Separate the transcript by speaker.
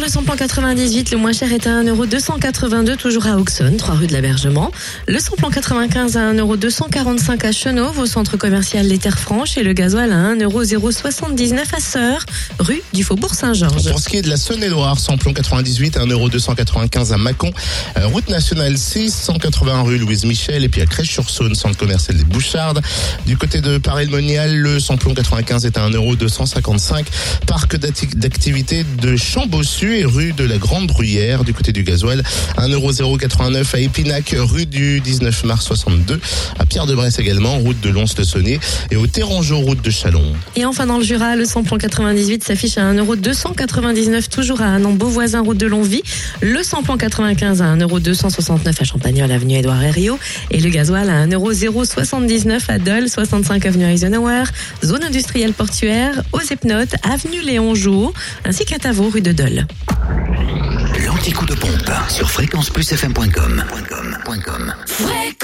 Speaker 1: Le samplon 98, le moins cher est à 1,282€, toujours à Auxonne, 3 rue de l'Abergement. Le samplon 95 à 1,245€ à Chenauve, au centre commercial Les Terres Franches. Et le gasoil à 1,079€ à Sœur, rue du Faubourg Saint-Georges.
Speaker 2: Pour ce qui est de la Saône-et-Loire, samplon 98 à 1,295€ à Mâcon, euh, route nationale 6, 180 rue Louise Michel, et puis à Crèche-sur-Saône, centre commercial des Bouchardes. Du côté de Paris-le-Monial, le samplon 95 est à 1,255€, parc d'acti- d'activité de Chambossu et rue de la Grande Bruyère. Du côté du gasoil, 1,089€ à Épinac, rue du 19 mars 62, à Pierre-de-Bresse également, route de Lons-le-Saunier, et au Térangeau, route de Chalon.
Speaker 1: Et enfin, dans le Jura, le samplon 98 s'affiche à 1,299€, toujours à Anan Beauvoisin, route de Longvie. Le samplon 95 à 1,269€ à Champagnol, avenue Édouard Herriot. Et le gasoil à 1,079€ à Dole, 65 avenue Eisenhower, zone industrielle portuaire, aux Epnotes, avenue Léon Jouot, ainsi qu'à Tavaux, rue de Dole.
Speaker 3: L'anti-coup de pompe sur fréquenceplusfm.com.
Speaker 4: Fréquence